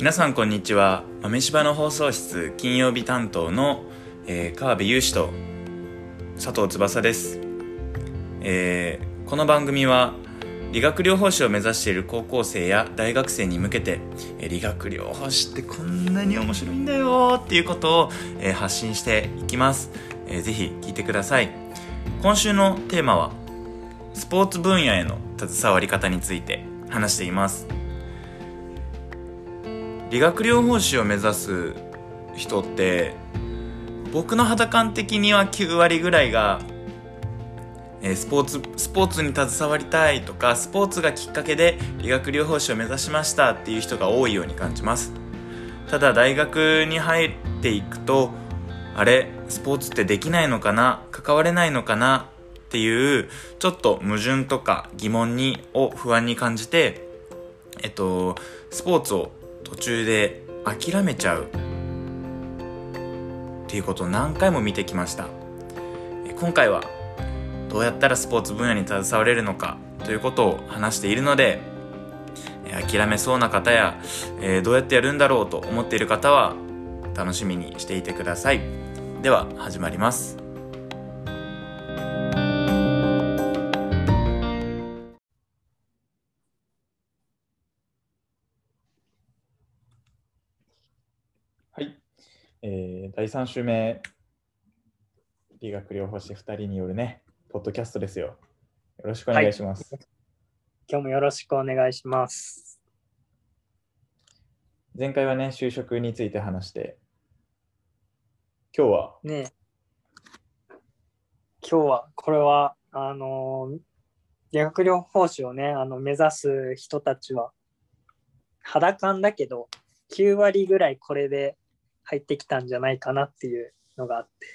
皆さんこんにちは。豆柴の放送室金曜日担当の、えー、川辺雄志と佐藤翼です、えー、この番組は理学療法士を目指している高校生や大学生に向けて、えー、理学療法士ってこんなに面白いんだよっていうことを、えー、発信していきます、えー、ぜひ聞いてください。今週のテーマはスポーツ分野への携わり方について話しています。理学療法士を目指す人って僕の肌感的には9割ぐらいが、えー、スポーツスポーツに携わりたいとかスポーツがきっかけで理学療法士を目指しましたっていう人が多いように感じます。ただ大学に入っていくとあれスポーツってできないのかな？関われないのかな？っていうちょっと矛盾とか疑問にを不安に感じてえっとスポーツを途中で諦めちゃうっていうことを何回も見てきました。今回はどうやったらスポーツ分野に携われるのかということを話しているので諦めそうな方や、えー、どうやってやるんだろうと思っている方は楽しみにしていてください。では始まります。第3週目、理学療法士2人によるね、ポッドキャストですよ。よろしくお願いします。はい、今日もよろしくお願いします。前回はね、就職について話して、今日は？ね今日は、これは、あの、理学療法士をね、あの目指す人たちは、肌感だけど、9割ぐらいこれで入ってきたんじゃないかなっていうのがあって、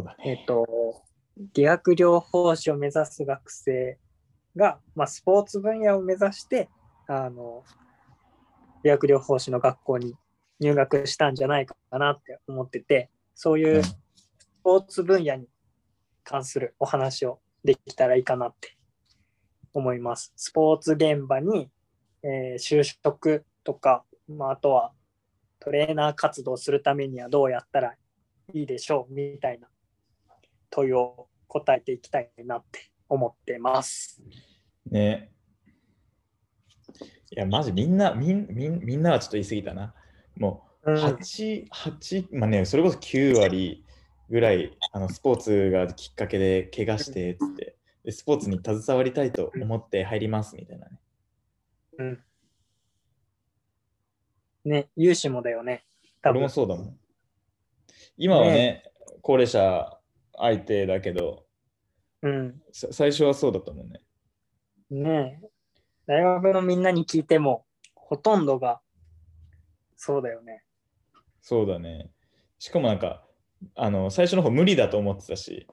ね、えっ、ー、と、理学療法士を目指す学生が、まあ、スポーツ分野を目指して、あの、理学療法士の学校に入学したんじゃないかなって思ってて、そういうスポーツ分野に関するお話をできたらいいかなって思います。スポーツ現場に、えー、就職とか、まあ、あとはトレーナー活動するためにはどうやったらいいでしょうみたいな問いを答えていきたいなって思ってます。ねいや、マジみんな、みんみんみんなはちょっと言い過ぎたな。もう8、うん、8、まあね、それこそ9割ぐらいあのスポーツがきっかけで怪我してつってで、スポーツに携わりたいと思って入りますみたいなね。うんね、融資もだよね。多分俺もそうだもん。今はね、ね高齢者相手だけど、うん、最初はそうだったもんね。ねえ。大学のみんなに聞いても、ほとんどがそうだよね。そうだね。しかもなんか、あの最初の方無理だと思ってたし。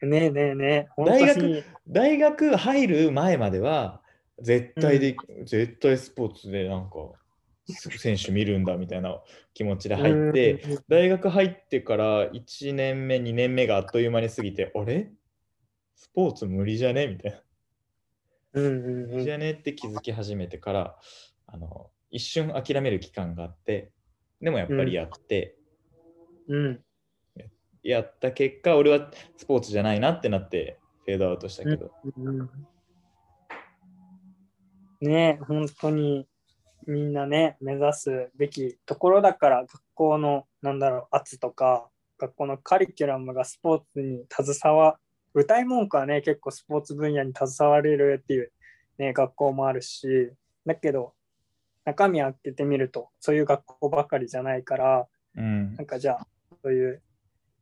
ねえねえねえ。大学大学入る前までは、絶対で、うん、絶対スポーツでなんか選手見るんだみたいな気持ちで入って、大学入ってから1年目、2年目があっという間に過ぎて、あれ？スポーツ無理じゃね？みたいな。無理じゃね？って気づき始めてから、あの一瞬諦める期間があって、でもやっぱりやって、うん、やった結果、俺はスポーツじゃないなってなって、フェードアウトしたけど。うんうん、ね本当にみんなね目指すべきところだから学校のなんだろう圧とか学校のカリキュラムがスポーツに携わ歌い文句はね結構スポーツ分野に携われるっていう、ね、学校もあるしだけど中身開けてみるとそういう学校ばかりじゃないから、うん、なんかじゃあそういう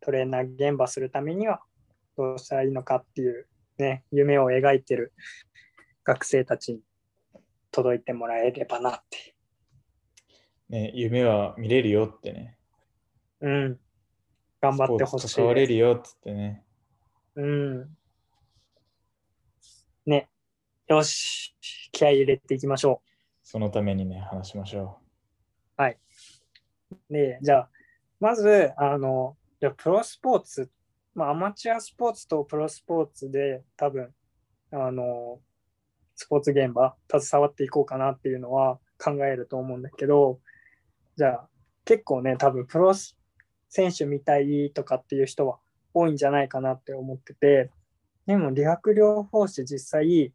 トレーナー現場するためにはどうしたらいいのかっていうね夢を描いてる学生たちに届いてもらえればなって。ね、夢は見れるよってね。うん。頑張ってほしい。関われるよっつってね。うん。ね。よし。気合い入れていきましょう。そのためにね、話しましょう。はい。で、じゃあ、まず、あの、じゃプロスポーツ、まあ、アマチュアスポーツとプロスポーツで多分、あの、スポーツ現場携わっていこうかなっていうのは考えると思うんだけど、じゃあ結構ね、多分プロ選手みたいとかっていう人は多いんじゃないかなって思ってて、でも理学療法士実際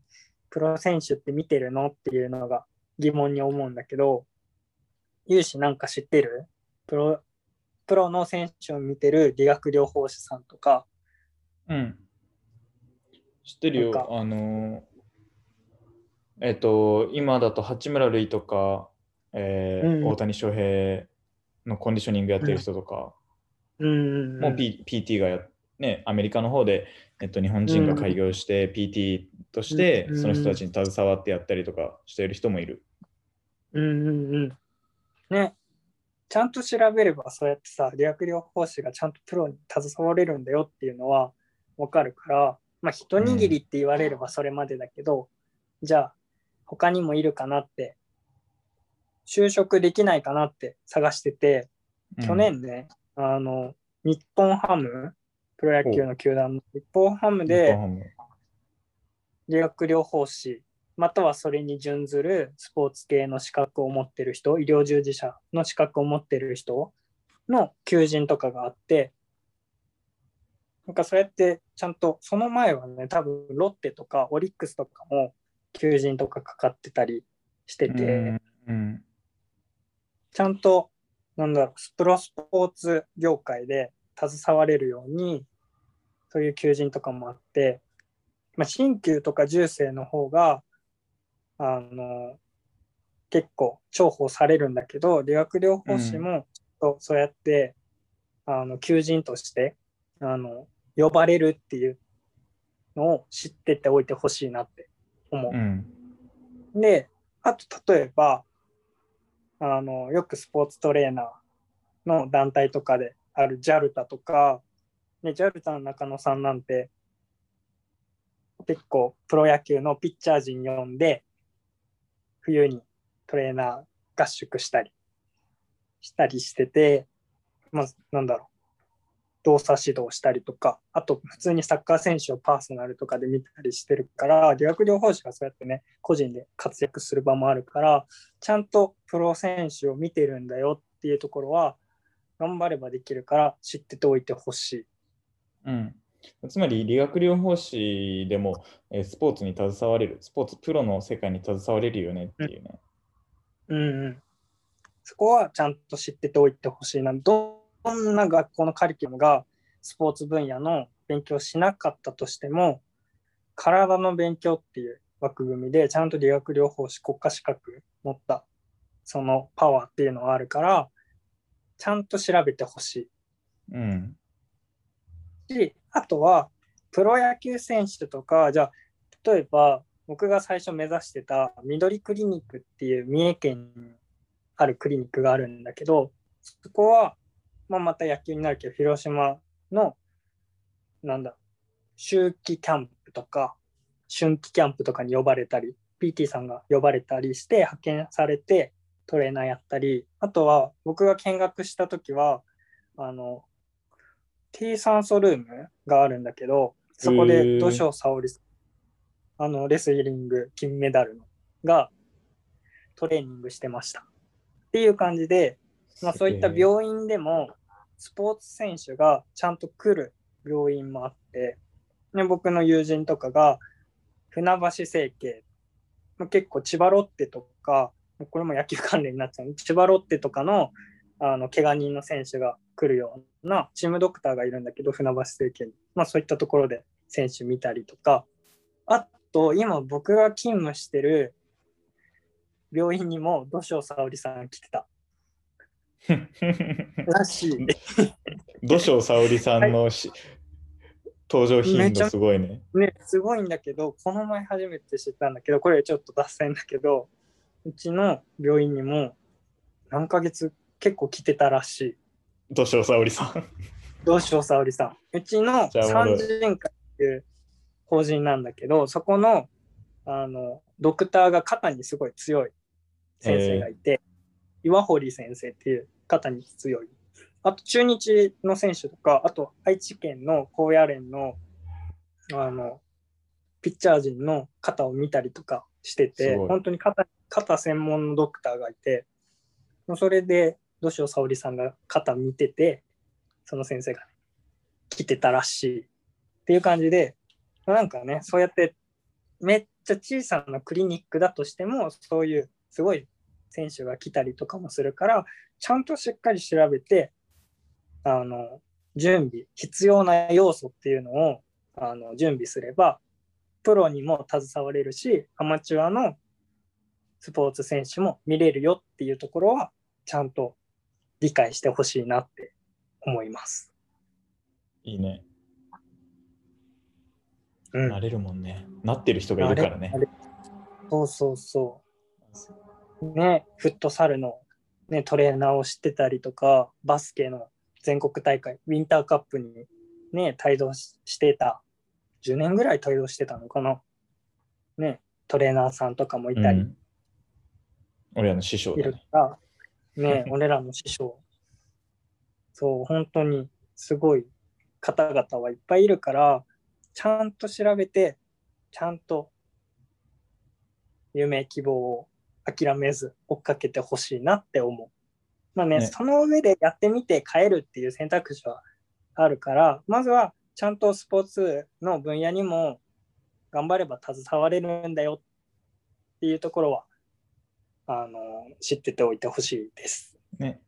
プロ選手って見てるのっていうのが疑問に思うんだけど、有志なんか知ってる？プロプロの選手を見てる理学療法士さんとか。うん。知ってるよ。あの、えっと、今だと八村塁とか、えーうん。大谷翔平のコンディショニングやってる人とか、うん。もう、P、PT がや、ね、アメリカの方で、えっと、日本人が開業して PT としてうん。その人たちに携わってやったりとかしている人もいる。うん。うん。うん。ね、ちゃんと調べればそうやってさ、理学療法士がちゃんとプロに携われるんだよっていうのはわかるから、まあ一握りって言われればそれまでだけど、じゃあ他にもいるかなって、就職できないかなって探してて、うん。去年ね、あの、日本ハム、プロ野球の球団の日本ハム日で理学療法士、またはそれに準ずるスポーツ系の資格を持ってる人、医療従事者の資格を持ってる人の求人とかがあって、なんかそうやってちゃんと、その前はね、多分ロッテとかオリックスとかも求人とかかかってたりしてて、うんうんちゃんと、なんだろう、プロスポーツ業界で携われるように、そういう求人とかもあって、まあ、新旧とか重生の方が、あの、結構重宝されるんだけど、理学療法士も、そうそうやって、あの、求人として、あの、呼ばれるっていうのを知ってておいてほしいなって思う。うんで、あと例えば、あの、よくスポーツトレーナーの団体とかである JALTA とか、ね、JALTA の中野さんなんて、結構プロ野球のピッチャー陣呼んで、冬にトレーナー合宿したり、したりしてて、まあ、なんだろう。動作指導したりとか、あと普通にサッカー選手をパーソナルとかで見たりしてるから、理学療法士がそうやってね、個人で活躍する場もあるから、ちゃんとプロ選手を見てるんだよっていうところは、頑張ればできるから知ってておいてほしい。うん、つまり理学療法士でも、えースポーツに携われる、スポーツプロの世界に携われるよねっていうね。うんうん。そこはちゃんと知ってておいてほしいな。どこんな学校のカリキュラムがスポーツ分野の勉強しなかったとしても、体の勉強っていう枠組みで、ちゃんと理学療法士国家資格持った、そのパワーっていうのはあるから、ちゃんと調べてほしいうん。いし、あとは、プロ野球選手とか、じゃあ、例えば、僕が最初目指してた緑クリニックっていう三重県にあるクリニックがあるんだけど、そこは、まあ、また野球になるけど、広島の、なんだ、秋季キャンプとか、春季キャンプとかに呼ばれたり、PT さんが呼ばれたりして派遣されてトレーナーやったり、あとは僕が見学した時は、あの、T 酸素ルームがあるんだけど、そこへでー土性沙織さん、あの、レスリング金メダルのがトレーニングしてました。っていう感じで、まあ、そういった病院でもスポーツ選手がちゃんと来る病院もあって、ね、僕の友人とかが船橋整形、まあ結構千葉ロッテとか、これも野球関連になっちゃう。千葉ロッテとかのあの怪我人の選手が来るようなチームドクターがいるんだけど、船橋整形に、まあ、そういったところで選手見たりとか、あと今僕が勤務してる病院にも土性沙織さん来てた らしい。土性沙織さんのし、登場頻度すごいね。ね、すごいんだけど、この前初めて知ったんだけど、これちょっと脱線だけど、うちの病院にも何ヶ月結構来てたらしい。土性沙織さん。どうしよう、沙織さん。うちの産人会っていう法人なんだけど、そこのあのドクターが肩にすごい強い先生がいて、岩堀先生っていう肩に強い。あと中日の選手とか、あと愛知県の高野連のあのピッチャー陣の肩を見たりとかしてて、本当に肩に肩専門のドクターがいて、それで土塩沙織さんが肩見てて、その先生が、ね、来てたらしいっていう感じで、なんかね、そうやってめっちゃ小さなクリニックだとしても、そういうすごい選手が来たりとかもするから、ちゃんとしっかり調べて、あの、準備、必要な要素っていうのをあの準備すれば、プロにも携われるし、アマチュアのスポーツ選手も見れるよっていうところは、ちゃんと理解してほしいなって思います。いいね。うん、なれるもんね。なってる人がいるからね。そうそうそう。ね、フットサルの、ね、トレーナーを知ってたりとか、バスケの全国大会、ウィンターカップにね、帯同してた、10年ぐらい帯同してたのかな。ね、トレーナーさんとかもいたり。うん、俺らの師匠だ、ね、ら、ね、俺らの師匠。そう、本当にすごい方々はいっぱいいるから、ちゃんと調べて、ちゃんと夢、希望を諦めず追っかけてほしいなって思う。まあね、ね、その上でやってみて変えるっていう選択肢はあるから、まずはちゃんとスポーツの分野にも頑張れば携われるんだよっていうところはあの知ってておいてほしいです。ね、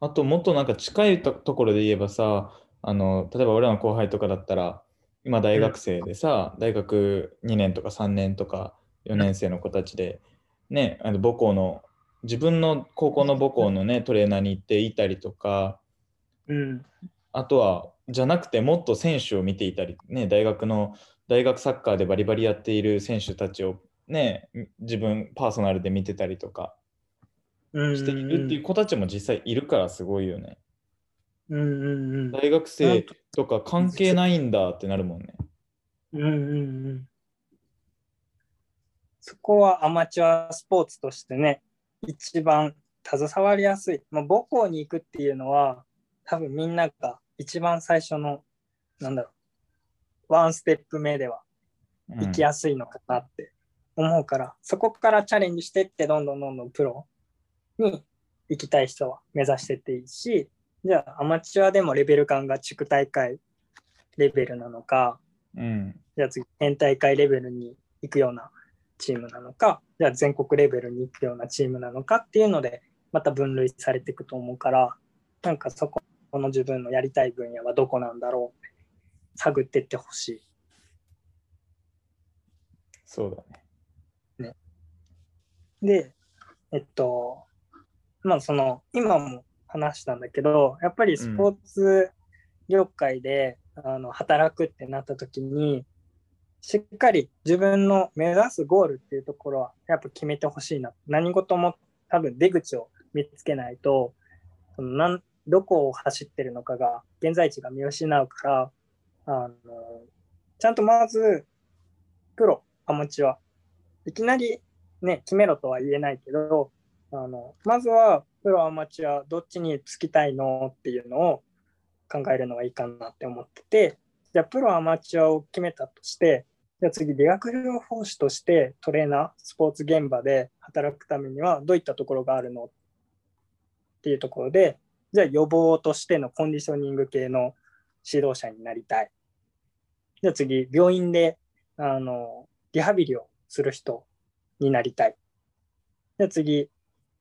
あともっとなんか近いところで言えばさあの例えば俺らの後輩とかだったら今大学生でさ、うん、大学2年とか3年とか4年生の子たちで、ね、あの母校の自分の高校の母校のねトレーナーに行っていたりとか、うん、あとはじゃなくてもっと選手を見ていたり、ね、大学の大学サッカーでバリバリやっている選手たちをね自分パーソナルで見てたりとかしているっていう子たちも実際いるからすごいよね。うんうんうん、大学生とか関係ないんだってなるもんね。うんうんうん。そこはアマチュアスポーツとしてね、一番携わりやすい。まあ、母校に行くっていうのは、多分みんなが一番最初の、なんだろう、ワンステップ目では行きやすいのかなって思うから、うん、そこからチャレンジしてって、どんどんどんどんプロに行きたい人は目指してっていいし、じゃあアマチュアでもレベル感が地区大会レベルなのか、うん、じゃあ次県大会レベルに行くようなチームなのか、じゃあ全国レベルに行くようなチームなのかっていうので、また分類されていくと思うから、なんかそこの自分のやりたい分野はどこなんだろう探ってってほしい。そうだね。ね。で、えっと、まあその、今も話したんだけど、やっぱりスポーツ業界で、うん、あの働くってなった時に、しっかり自分の目指すゴールっていうところはやっぱ決めてほしいな。何事も多分出口を見つけないと、そのなんどこを走ってるのかが、現在地が見失うから、あのちゃんとまず、プロ、アマチュア、いきなりね、決めろとは言えないけど、あのまずはプロ、アマチュア、どっちにつきたいのっていうのを考えるのがいいかなって思ってて、じゃあプロ、アマチュアを決めたとして、じゃあ次、理学療法士としてトレーナー、スポーツ現場で働くためにはどういったところがあるの？っていうところで、じゃあ予防としてのコンディショニング系の指導者になりたい。じゃあ次、病院であのリハビリをする人になりたい。じゃあ次、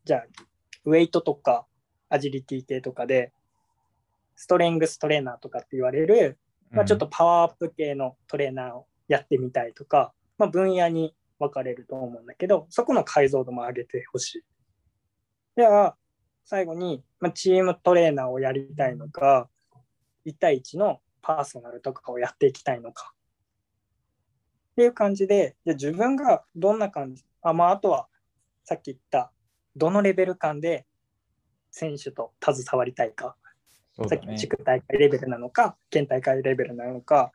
じゃあウェイトとかアジリティ系とかでストレングストレーナーとかって言われる、まあ、ちょっとパワーアップ系のトレーナーをやってみたいとか、まあ、分野に分かれると思うんだけど、そこの解像度も上げてほしい。では、最後に、まあ、チームトレーナーをやりたいのか、1対1のパーソナルとかをやっていきたいのか。っていう感じで、じゃ自分がどんな感じ、あまあ、あとはさっき言った、どのレベル感で選手と携わりたいか。さっき地区大会レベルなのか、県大会レベルなのか、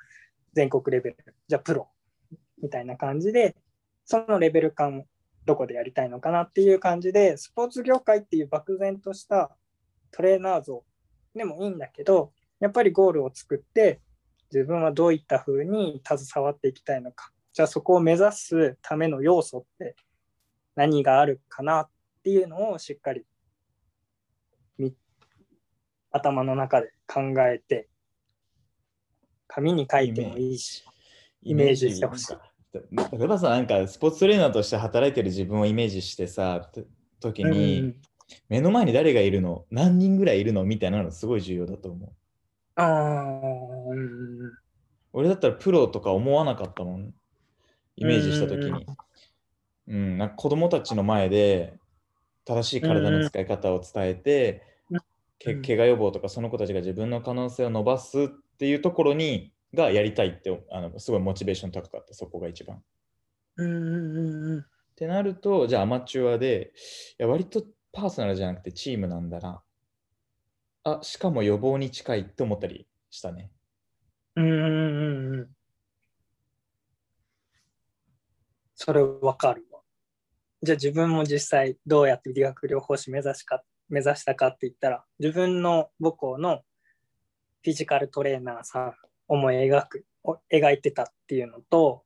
全国レベル、じゃあプロみたいな感じで、そのレベル感どこでやりたいのかなっていう感じで、スポーツ業界っていう漠然としたトレーナー像でもいいんだけど、やっぱりゴールを作って、自分はどういった風に携わっていきたいのか。じゃあそこを目指すための要素って何があるかなっていうのをしっかり頭の中で考えて紙に書いてもいいしイメージ。してほしい。例えばさ、なんかスポーツトレーナーとして働いてる自分をイメージしてさ、と時に、うん目の前に誰がいるの？何人ぐらいいるの？みたいなのすごい重要だと思う。あーうん。俺だったらプロとか思わなかったもん。イメージした時に。うん、なんか子供たちの前で正しい体の使い方を伝えて、うんけうん怪我予防とかその子たちが自分の可能性を伸ばすっていうところにがやりたいってあのすごいモチベーション高かったそこが一番。っうんうんうんうんてなるとじゃあアマチュアでいや割とパーソナルじゃなくてチームなんだな。あしかも予防に近いって思ったりしたね。うんうんうんうんそれわかるわ。じゃあ自分も実際どうやって理学療法士目指しか目指したかって言ったら自分の母校のフィジカルトレーナーさん思い描く描いてたっていうのと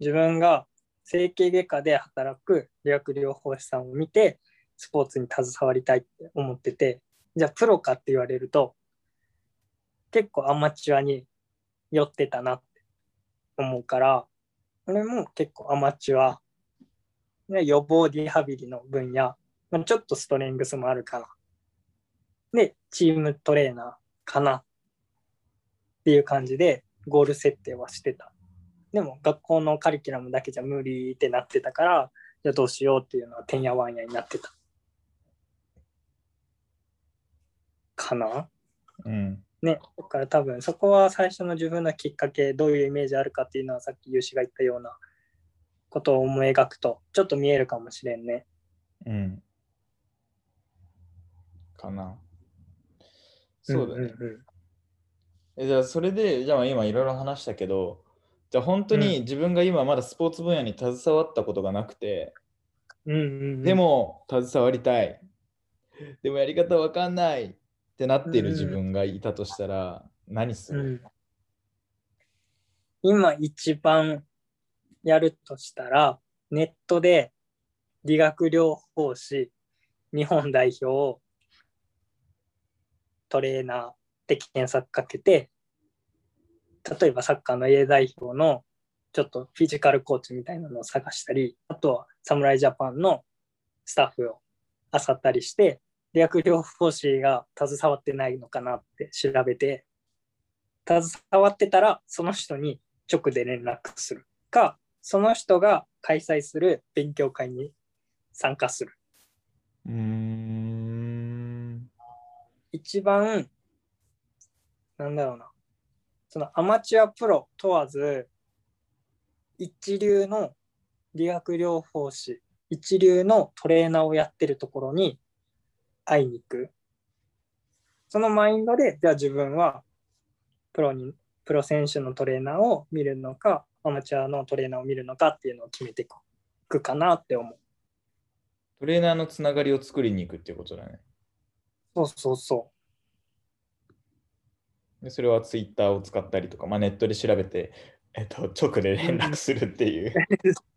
自分が整形外科で働く理学療法士さんを見てスポーツに携わりたいって思っててじゃあプロかって言われると結構アマチュアに寄ってたなって思うから俺も結構アマチュア、予防リハビリの分野、まあ、ちょっとストレングスもあるかなでチームトレーナーかなっていう感じでゴール設定はしてたでも学校のカリキュラムだけじゃ無理ってなってたからじゃあどうしようっていうのはてんやわんやになってたかな？うん。ね、だから多分そこは最初の自分のきっかけどういうイメージあるかっていうのはさっきユシが言ったようなことを思い描くとちょっと見えるかもしれんね。うん。かな。そうだね。んんんえじゃあそれで、じゃあ今いろいろ話したけど、じゃあ本当に自分が今まだスポーツ分野に携わったことがなくて、うんうんうん、でも携わりたい。でもやり方わかんないってなっている自分がいたとしたら、何する、うん、今一番やるとしたらネットで理学療法士日本代表トレーナーって検索かけて例えばサッカーの A 代表のちょっとフィジカルコーチみたいなのを探したりあとは侍ジャパンのスタッフを漁ったりして理学療法士が携わってないのかなって調べて携わってたらその人に直で連絡するかその人が開催する勉強会に参加するうん。一番なんだろうな。そのアマチュアプロ問わず一流の理学療法士一流のトレーナーをやってるところに会いに行く。そのマインドでじゃあ自分はプロにプロ選手のトレーナーを見るのかアマチュアのトレーナーを見るのかっていうのを決めていくかなって思う。トレーナーのつながりを作りに行くっていうことだね。そうそうそでそれはツイッターを使ったりとか、まあ、ネットで調べて、えっと、直で連絡するっていう。う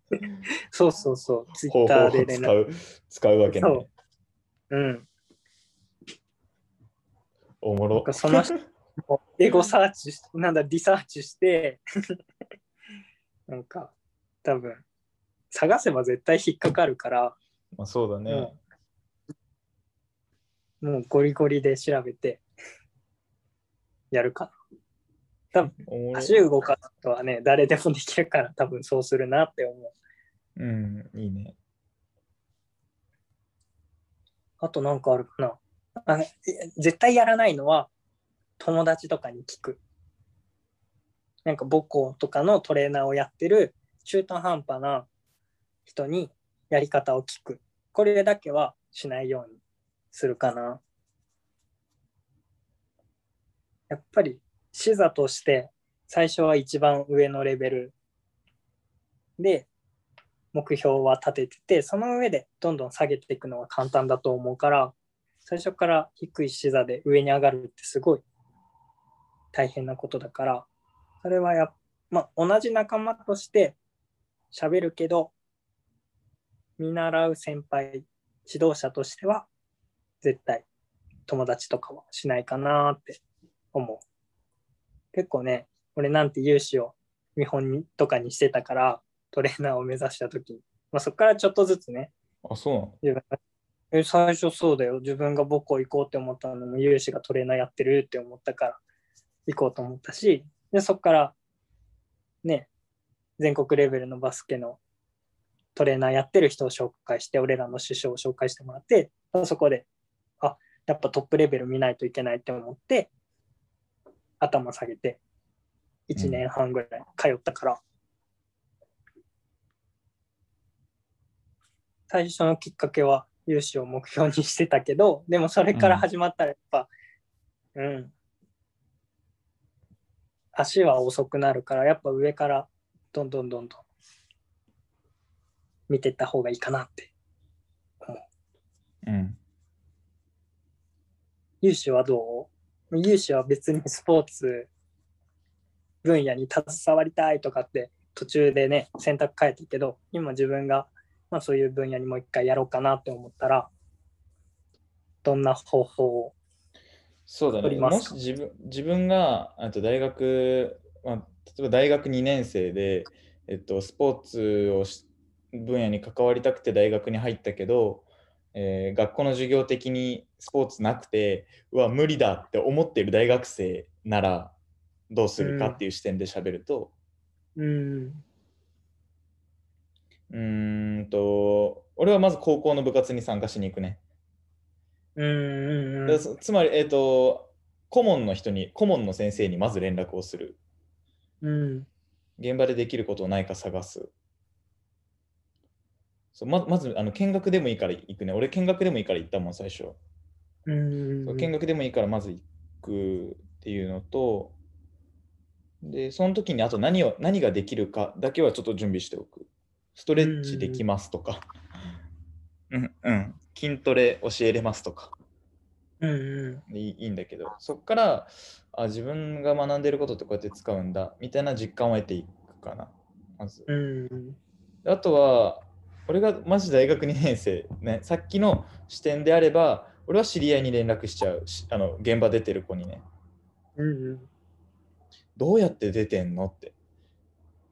そうそうそう。ツイッターをで連絡使う使うわけね。そう。うん。おもろ。その人 エゴサーチし、なんだ、リサーチして、なんか、多分、探せば絶対引っかかるから、まあ、そうだね。もう、もうゴリゴリで調べて、やるかおもろな。足動かすことはね、誰でもできるから、多分そうするなって思う。うん、いいね。あとなんかあるかな。あ絶対やらないのは、友達とかに聞く。なんか母校とかのトレーナーをやってる中途半端な人にやり方を聞く。これだけはしないようにするかな。やっぱり視座として最初は一番上のレベルで目標は立ててて、その上でどんどん下げていくのは簡単だと思うから、最初から低い視座で上に上がるってすごい大変なことだから、それはやまあ、同じ仲間として喋るけど、見習う先輩、指導者としては、絶対友達とかはしないかなって思う。結構ね、俺なんて有志を見本にとかにしてたから、トレーナーを目指した時に、まあ、そこからちょっとずつね、あ、そうなの？自分がえ最初そうだよ。自分が母校行こうって思ったのも、有志がトレーナーやってるって思ったから行こうと思ったし、で、そこからね、全国レベルのバスケのトレーナーやってる人を紹介して、俺らの師匠を紹介してもらって、そこで、あ、やっぱトップレベル見ないといけないって思って、頭下げて、1年半ぐらい通ったから、最初のきっかけは融資を目標にしてたけど、でもそれから始まったらやっぱ、うん、足は遅くなるから、やっぱ上からどんどんどんどん見てった方がいいかなって。うん。融資はどう？融資は別にスポーツ分野に携わりたいとかって途中でね、選択変えたけど、今自分が、まあ、そういう分野にもう一回やろうかなって思ったら、どんな方法をそうだね。もし自分自分があと大学、まあ、例えば大学2年生で、えっと、スポーツをし分野に関わりたくて大学に入ったけど、えー学校の授業的にスポーツなくて、うわ、無理だって思っている大学生ならどうするかっていう視点で喋ると、うん、んと、俺はまず高校の部活に参加しに行くね。うん、つまり、えっ、と、顧問の人に、顧問の先生にまず連絡をする。うん、現場でできることないか探す。そうままずあの見学でもいいから行くね。俺見学でもいいから行ったもん、最初。うん、見学でもいいからまず行くっていうのと、で、その時にあと何を何ができるかだけはちょっと準備しておく。ストレッチできますとか、うんうん、筋トレ教えれますとか。うん、うん、いいいいんだけど、そこからあ自分が学んでることってこうやって使うんだみたいな実感を得ていくかな、まず。うん、であとは、俺がマジ大学2年生、ね、さっきの視点であれば、俺は知り合いに連絡しちゃう。しあの現場出てる子にね、うん、どうやって出てんのって。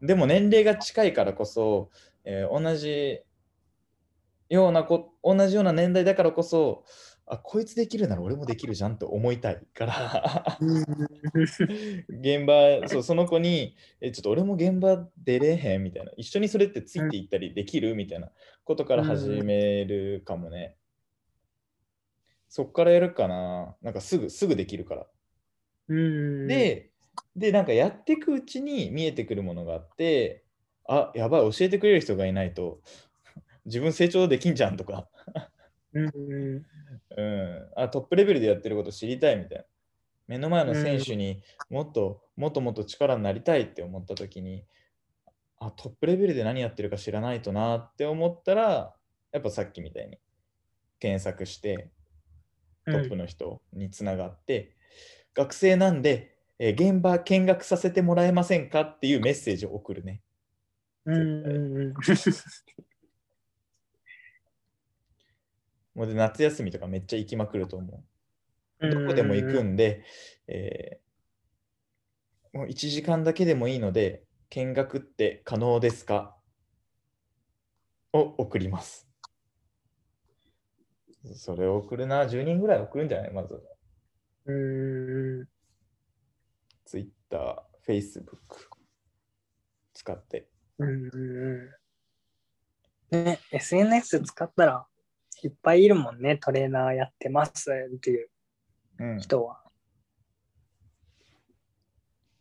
でも年齢が近いからこそ、えー同じようなこ同じような年代だからこそあこいつできるなら俺もできるじゃんと思いたいから。現場そうその子にえちょっと俺も現場出れへんみたいな。一緒にそれってついていったりできるみたいなことから始めるかもね、そっからやるかな。なんかすぐすぐできるから。うん、で、で、なんかやっていくうちに見えてくるものがあって、あ、やばい、教えてくれる人がいないと、自分成長できんじゃんとか、うん、うん、あ、トップレベルでやってること知りたいみたいな。目の前の選手にもっと、もっともっと力になりたいって思った時に、あ、トップレベルで何やってるか知らないとなって思ったら、やっぱさっきみたいに検索して、トップの人につながって、学生なんで、えー現場見学させてもらえませんかっていうメッセージを送るね。うん、うん、もうで夏休みとかめっちゃ行きまくると思う。うん、どこでも行くんで、えーもう1時間だけでもいいので、見学って可能ですか？を送ります。それを送るな、10人ぐらい送るんじゃない？まず。うん、Twitter、Facebook 使って。ね、SNS 使ったらいっぱいいるもんね、トレーナーやってますっていううん、人は。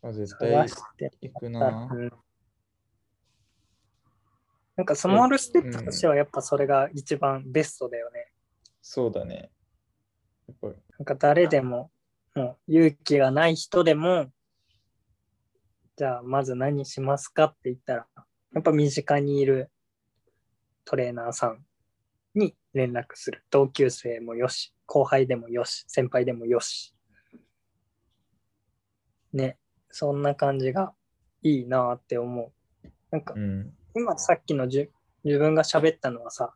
あ絶対行くたな。うんなんかスモールステップとしてはやっぱそれが一番ベストだよね。そうだね。やっぱなんか誰でも、もう勇気がない人でも、じゃあまず何しますかって言ったら、やっぱ身近にいるトレーナーさんに連絡する。同級生もよし、後輩でもよし、先輩でもよし。ね、そんな感じがいいなって思う。なんかうん。今さっきのじゅ自分が喋ったのはさ、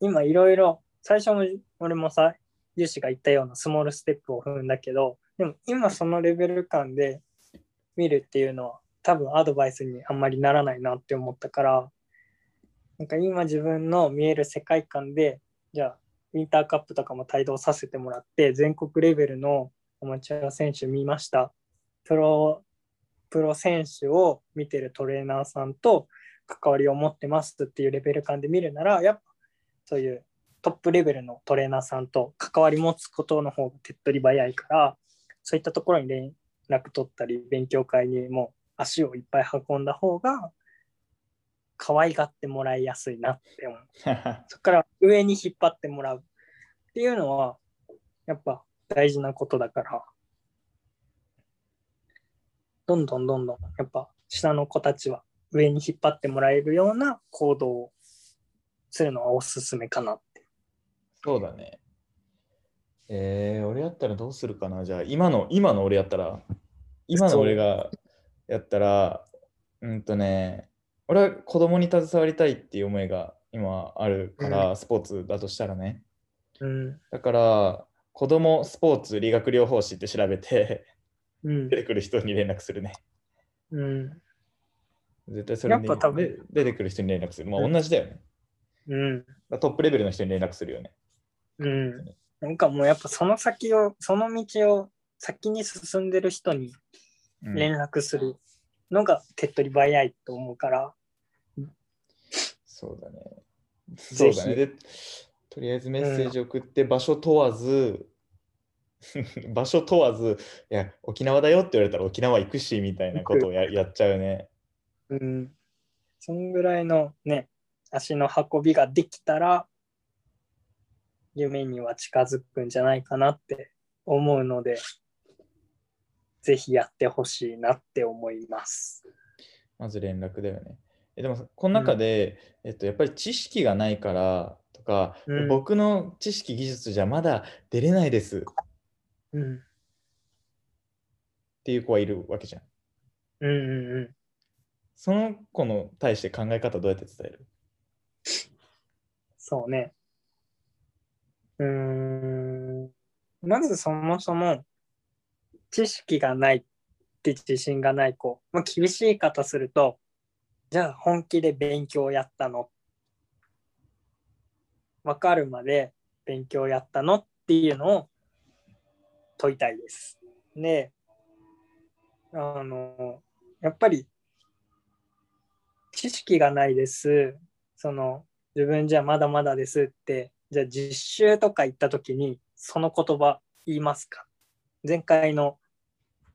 今いろいろ、最初も俺もさ、ユーシが言ったようなスモールステップを踏んだけど、でも今そのレベル感で見るっていうのは多分アドバイスにあんまりならないなって思ったから、なんか今自分の見える世界観で、じゃあウィンターカップとかも帯同させてもらって、全国レベルのアマチュア選手見ました。プロ、プロ選手を見てるトレーナーさんと関わりを持ってますっていうレベル感で見るなら、やっぱそういうトップレベルのトレーナーさんと関わり持つことの方が手っ取り早いから、そういったところに連絡取ったり、勉強会にも足をいっぱい運んだ方が、可愛がってもらいやすいなって思う。そこから上に引っ張ってもらうっていうのは、やっぱ大事なことだから、どんどんどんどん、やっぱ下の子たちは上に引っ張ってもらえるような行動をするのはおすすめかなって。そうだね。えー、俺やったらどうするかな？じゃあ、今の、今の俺やったら、今の俺がやったら、うんとね、俺は子供に携わりたいっていう思いが今あるから、スポーツだとしたらね。うん。だから、子供スポーツ理学療法士って調べて、うん出。てくる人に連絡するね。うん。絶対それにやっぱ多分で出てくる人に連絡する。まあうん同じだよね。うん。トップレベルの人に連絡するよね。うん。なんかもうやっぱその先を、その道を先に進んでる人にうん連絡するのが手っ取り早いと思うから、そうだね。そうだね。で、とりあえずメッセージ送って、場所問わず、場所問わず、いや、沖縄だよって言われたら沖縄行くし、みたいなことをや やっちゃうね。うん。そんぐらいのね、足の運びができたら、夢には近づくんじゃないかなって思うので、ぜひやってほしいなって思います。まず連絡だよね。えでも、この中で、えっと、やっぱり知識がないからとか、うん僕の知識技術じゃまだ出れないですっうん。ていう子はいるわけじゃん。うんうんうん。その子の対して考え方どうやって伝える？そうね。うーん。まずそもそも、知識がないって自信がない子。まあ、厳しい方すると、じゃあ本気で勉強やったの？わかるまで勉強やったのっていうのを問いたいです。で、あの、やっぱり知識がないです。その自分じゃまだまだですって、じゃあ実習とか行った時にその言葉言いますか？前回の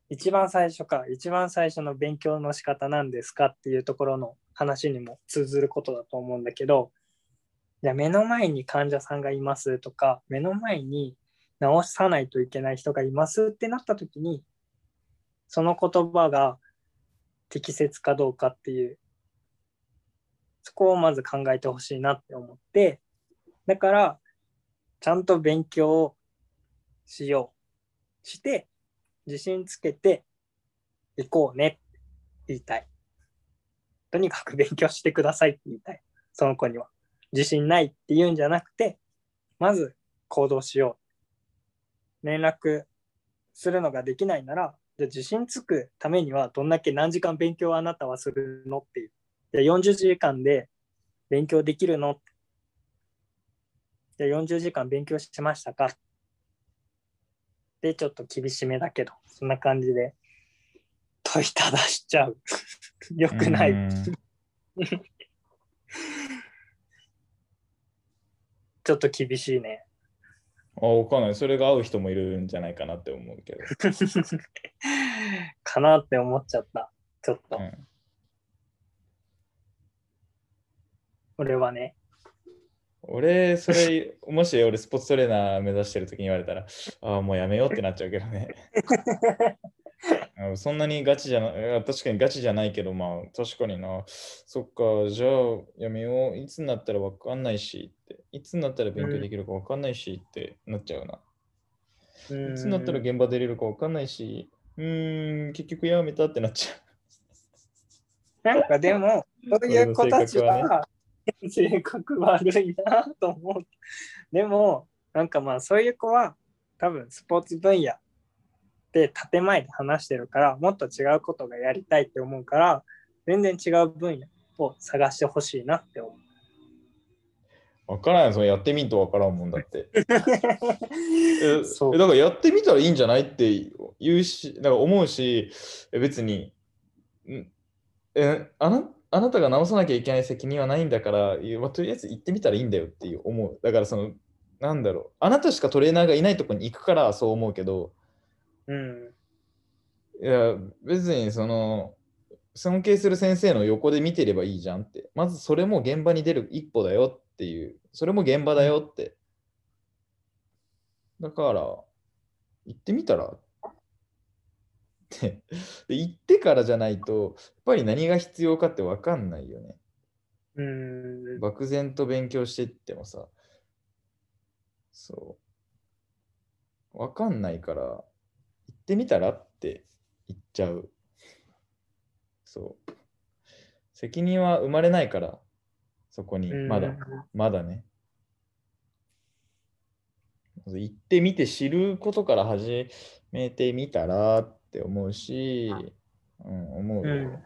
一番最初か、一番最初の勉強の仕方なんですかっていうところの話にも通ずることだと思うんだけど、じゃ目の前に患者さんがいますとか、目の前に治さないといけない人がいますってなった時に、その言葉が適切かどうかっていうそこをまず考えてほしいなって思って、だから、ちゃんと勉強をしよう。して、自信つけて行こうねって言いたい。とにかく勉強してくださいって言いたい。その子には。自信ないって言うんじゃなくて、まず行動しよう。連絡するのができないなら、じゃ自信つくためにはどんだけ何時間勉強あなたはするのっていう。じゃあ40時間で勉強できるのじゃ40時間勉強しましたかで、ちょっと厳しめだけど、そんな感じで問いただしちゃう。よくない。うん ちょっと厳しいね。あ、わかんない。それが合う人もいるんじゃないかなって思うけど。かなって思っちゃった。ちょっと、うん俺はね。俺、それ、もし俺スポーツトレーナー目指してる時に言われたら、ああ、もうやめようってなっちゃうけどね。あそんなにガチじゃな確かにガチじゃないけど、まあ、確かにな。そっか、じゃあやめよう。いつになったらわかんないしって。いつになったら勉強できるかわかんないしってなっちゃうな。うんいつになったら現場出れるかわかんないし、うーん、結局やめたってなっちゃう。なんかでも、そういう子たちは、性格悪いなと思う。でも、なんかまあそういう子は多分スポーツ分野で建前で話してるから、もっと違うことがやりたいって思うから、全然違う分野を探してほしいなって思う。わからない、そのやってみんとわからんもんだって。えそうえだからやってみたらいいんじゃないって言うし、だから思うし、え別に、んえあなあなたが直さなきゃいけない責任はないんだから、まあ、とりあえず行ってみたらいいんだよっていう思う。だからその、なんだろう、あなたしかトレーナーがいないとこに行くからそう思うけど、うん。いや、別にその、尊敬する先生の横で見てればいいじゃんって。まずそれも現場に出る一歩だよっていう。それも現場だよって。だから、行ってみたらって。で行ってからじゃないと、やっぱり何が必要かって分かんないよね。うん。漠然と勉強してってもさ、そう。分かんないから、行ってみたらって言っちゃう。そう。責任は生まれないから、そこに、まだ、まだね。行ってみて知ることから始めてみたらって思うし、うん、思うよ。うん。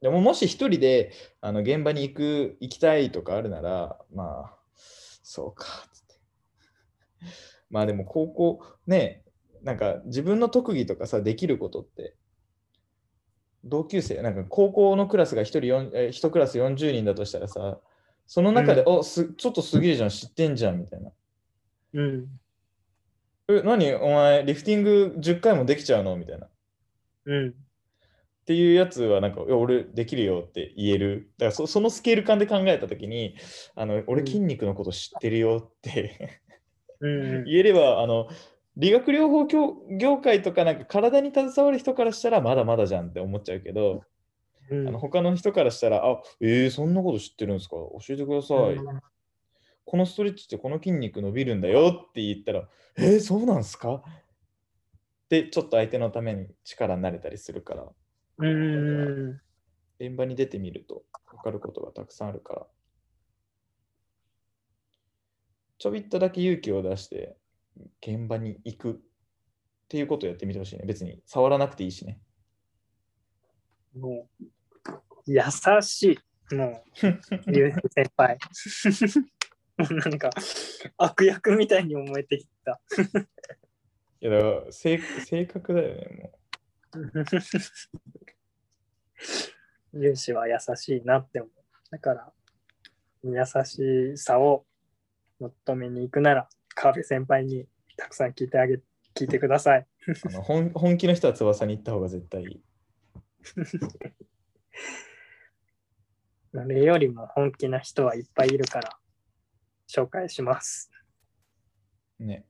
でももし一人であの現場に行く行きたいとかあるならまあそうかつって。まあでも高校ねなんか自分の特技とかさできることって同級生なんか高校のクラスが一人四え一クラス40人だとしたらさその中で、おすちょっとすげえじゃん知ってんじゃんみたいな。うん。え何？お前リフティング10回もできちゃうの？みたいなうん。っていうやつはなんか、俺できるよって言える。だからそそのスケール感で考えたときに、あの俺うん筋肉のこと知ってるよってうん。言えれば、あの理学療法業業界とかなんか体に携わる人からしたらまだまだじゃんって思っちゃうけど、うんあの他の人からしたら、あえー、そんなこと知ってるんですか？教えてください。このストレッチってこの筋肉伸びるんだよって言ったら、えー、そうなんすか？で、ちょっと相手のために力になれたりするから。うん。現場に出てみると分かることがたくさんあるから。ちょびっとだけ勇気を出して現場に行くっていうことをやってみてほしいね。別に触らなくていいしね。もう、優しい。もう、先輩。なんか、悪役みたいに思えてきた。いやだから性性格だよね、もユウシは優しいなって思う。だから、優しさを求めに行くなら、川辺先輩にたくさん聞いてあげ、聞いてください。う。あの本本気の人は翼に行った方が絶対いい。俺よりも本気な人はいっぱいいるから、紹介します。ね。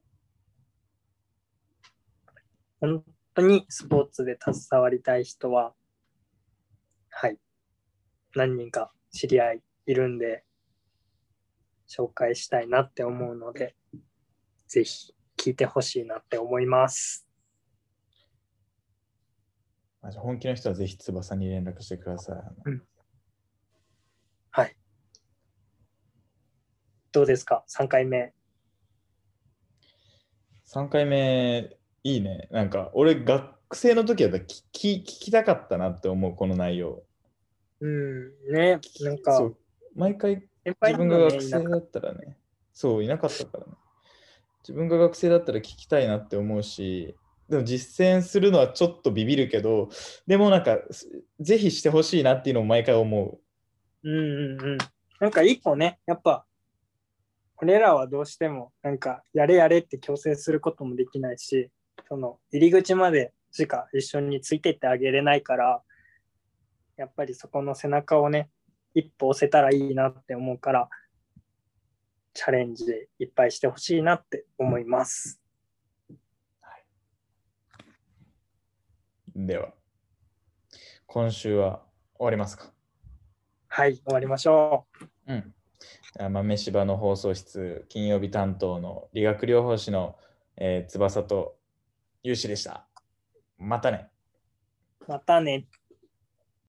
本当にスポーツで携わりたい人は、はい、何人か知り合いいるんで、紹介したいなって思うので、ぜひ聞いてほしいなって思います。あじゃあ本気の人はぜひ翼に連絡してください。あのはい。どうですか ?3 回目。3回目、いいね。なんか、俺、学生の時は聞き聞きたかったなって思う、この内容。うん、ね、なんかそ、う毎回自分が学生だったらね、そう、いなかったからね。自分が学生だったら聞きたいなって思うし、でも実践するのはちょっとビビるけど、でもなんか、すぜひしてほしいなっていうのを毎回思う。うんうんうん。なんか一個ね、やっぱ、俺らはどうしても、なんか、やれやれって強制することもできないし、その、入り口までしか一緒についてってあげれないから、やっぱりそこの背中をね、一歩押せたらいいなって思うから、チャレンジいっぱいしてほしいなって思います。では、今週は終わりますか？はい、終わりましょう。うん。豆柴の放送室、金曜日担当の理学療法士の、えー翼と有志でした。またね。またね。